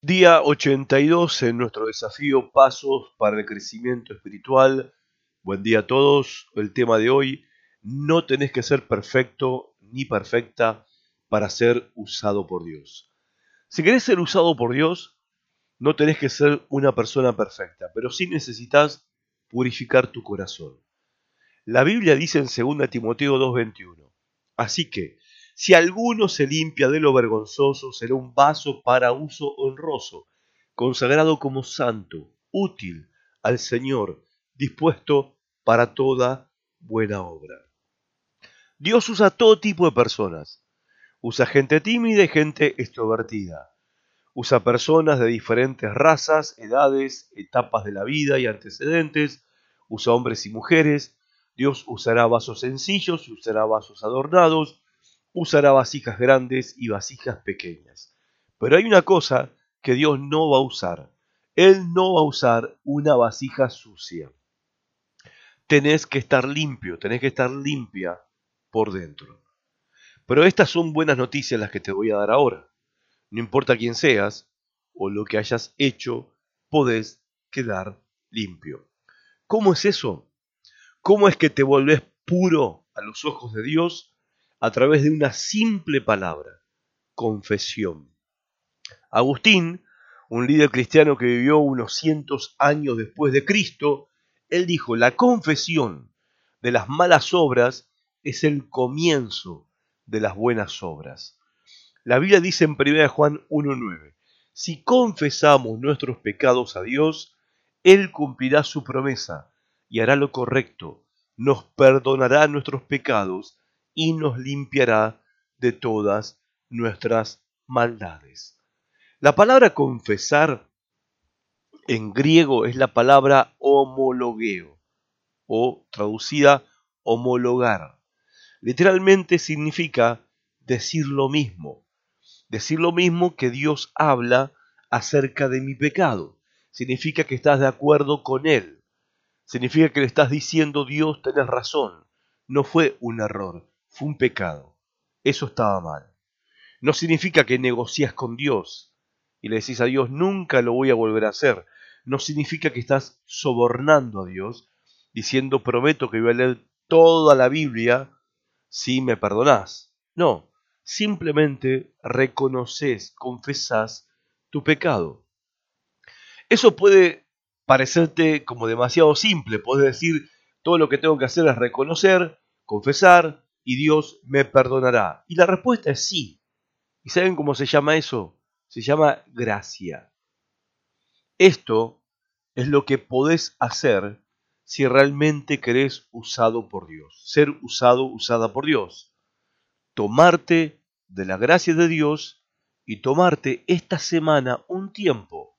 Día 82 en nuestro desafío Pasos para el Crecimiento Espiritual. Buen día a todos. El tema de hoy, no tenés que ser perfecto ni perfecta para ser usado por Dios. Si querés ser usado por Dios, no tenés que ser una persona perfecta, pero sí necesitas purificar tu corazón. La Biblia dice en 2 Timoteo 2.21, así que si alguno se limpia de lo vergonzoso, será un vaso para uso honroso, consagrado como santo, útil al Señor, dispuesto para toda buena obra. Dios usa todo tipo de personas. Usa gente tímida y gente extrovertida. Usa personas de diferentes razas, edades, etapas de la vida y antecedentes. Usa hombres y mujeres. Dios usará vasos sencillos y usará vasos adornados usará vasijas grandes y vasijas pequeñas. Pero hay una cosa que Dios no va a usar. Él no va a usar una vasija sucia. Tenés que estar limpio, tenés que estar limpia por dentro. Pero estas son buenas noticias las que te voy a dar ahora. No importa quién seas o lo que hayas hecho, podés quedar limpio. ¿Cómo es eso? ¿Cómo es que te volvés puro a los ojos de Dios a través de una simple palabra, confesión. Agustín, un líder cristiano que vivió unos cientos años después de Cristo, él dijo, la confesión de las malas obras es el comienzo de las buenas obras. La Biblia dice en 1 Juan 1.9, si confesamos nuestros pecados a Dios, Él cumplirá su promesa y hará lo correcto, nos perdonará nuestros pecados y nos limpiará de todas nuestras maldades. La palabra confesar en griego es la palabra homologueo o traducida homologar. Literalmente significa decir lo mismo, decir lo mismo que Dios habla acerca de mi pecado. Significa que estás de acuerdo con Él. Significa que le estás diciendo Dios, tenés razón, no fue un error, fue un pecado. Eso estaba mal. No significa que negocias con Dios y le decís a Dios, nunca lo voy a volver a hacer. No significa que estás sobornando a Dios diciendo, prometo que voy a leer toda la Biblia si me perdonás. No, simplemente reconoces, confesás tu pecado. Eso puede parecerte como demasiado simple. Puedes decir, todo lo que tengo que hacer es reconocer, confesar, y Dios me perdonará? Y la respuesta es sí. ¿Y saben cómo se llama eso? Se llama gracia. Esto es lo que podés hacer si realmente querés usado por Dios, ser usado, usada por Dios. Tomarte de la gracia de Dios y tomarte esta semana un tiempo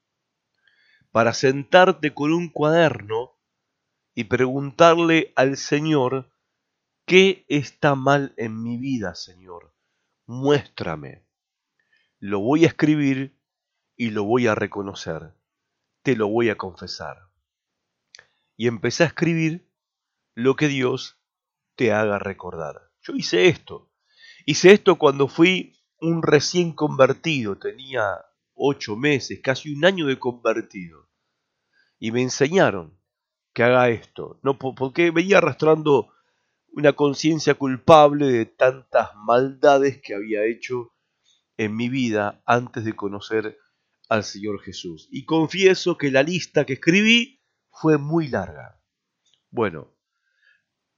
para sentarte con un cuaderno y preguntarle al Señor ¿Qué está mal en mi vida, Señor? Muéstrame. Lo voy a escribir y lo voy a reconocer. Te lo voy a confesar. Y empecé a escribir lo que Dios te haga recordar. Yo hice esto. Hice esto cuando fui un recién convertido. Tenía ocho meses, casi un año de convertido. Y me enseñaron que haga esto. No, porque venía arrastrando una conciencia culpable de tantas maldades que había hecho en mi vida antes de conocer al Señor Jesús. Y confieso que la lista que escribí fue muy larga. Bueno,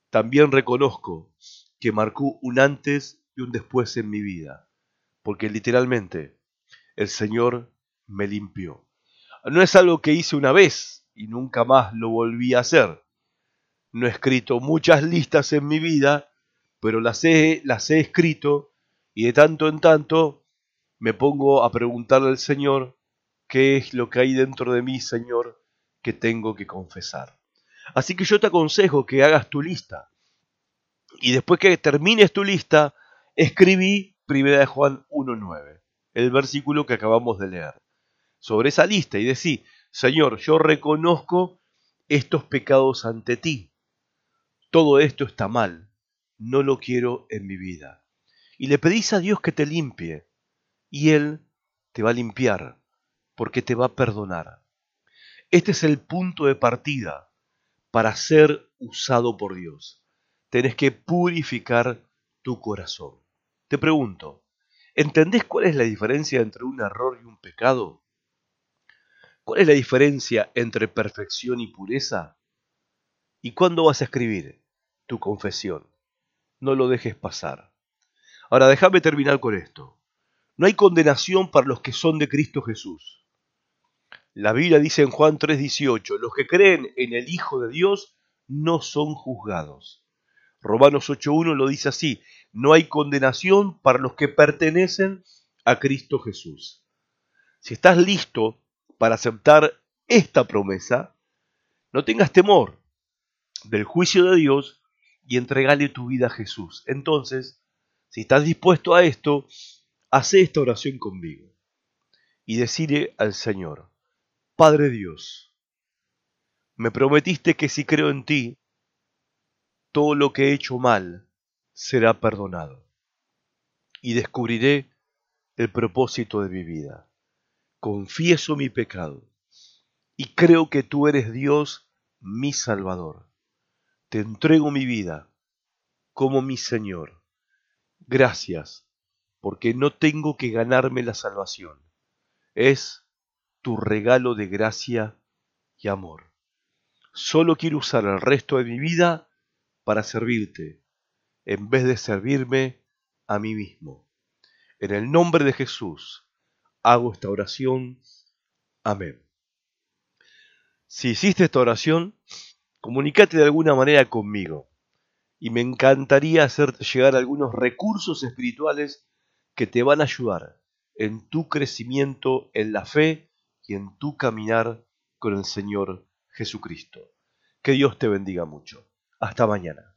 también reconozco que marcó un antes y un después en mi vida, porque literalmente el Señor me limpió. No es algo que hice una vez y nunca más lo volví a hacer. No he escrito muchas listas en mi vida, pero las he, las he escrito y de tanto en tanto me pongo a preguntarle al Señor qué es lo que hay dentro de mí, Señor, que tengo que confesar. Así que yo te aconsejo que hagas tu lista. Y después que termines tu lista, escribí 1 Juan 1.9, el versículo que acabamos de leer. Sobre esa lista y decí, Señor, yo reconozco estos pecados ante ti todo esto está mal, no lo quiero en mi vida. Y le pedís a Dios que te limpie, y Él te va a limpiar, porque te va a perdonar. Este es el punto de partida para ser usado por Dios. Tenés que purificar tu corazón. Te pregunto, ¿entendés cuál es la diferencia entre un error y un pecado? ¿Cuál es la diferencia entre perfección y pureza? ¿Y cuándo vas a escribir tu confesión? No lo dejes pasar. Ahora déjame terminar con esto. No hay condenación para los que son de Cristo Jesús. La Biblia dice en Juan 3:18, los que creen en el Hijo de Dios no son juzgados. Romanos 8.1 lo dice así, no hay condenación para los que pertenecen a Cristo Jesús. Si estás listo para aceptar esta promesa, no tengas temor del juicio de Dios y entregale tu vida a Jesús. Entonces, si estás dispuesto a esto, hace esta oración conmigo y decide al Señor, Padre Dios, me prometiste que si creo en ti, todo lo que he hecho mal será perdonado y descubriré el propósito de mi vida. Confieso mi pecado y creo que tú eres Dios, mi Salvador. Te entrego mi vida como mi Señor. Gracias, porque no tengo que ganarme la salvación. Es tu regalo de gracia y amor. Solo quiero usar el resto de mi vida para servirte, en vez de servirme a mí mismo. En el nombre de Jesús hago esta oración. Amén. Si hiciste esta oración, comunícate de alguna manera conmigo y me encantaría hacerte llegar algunos recursos espirituales que te van a ayudar en tu crecimiento en la fe y en tu caminar con el Señor Jesucristo. Que Dios te bendiga mucho. Hasta mañana.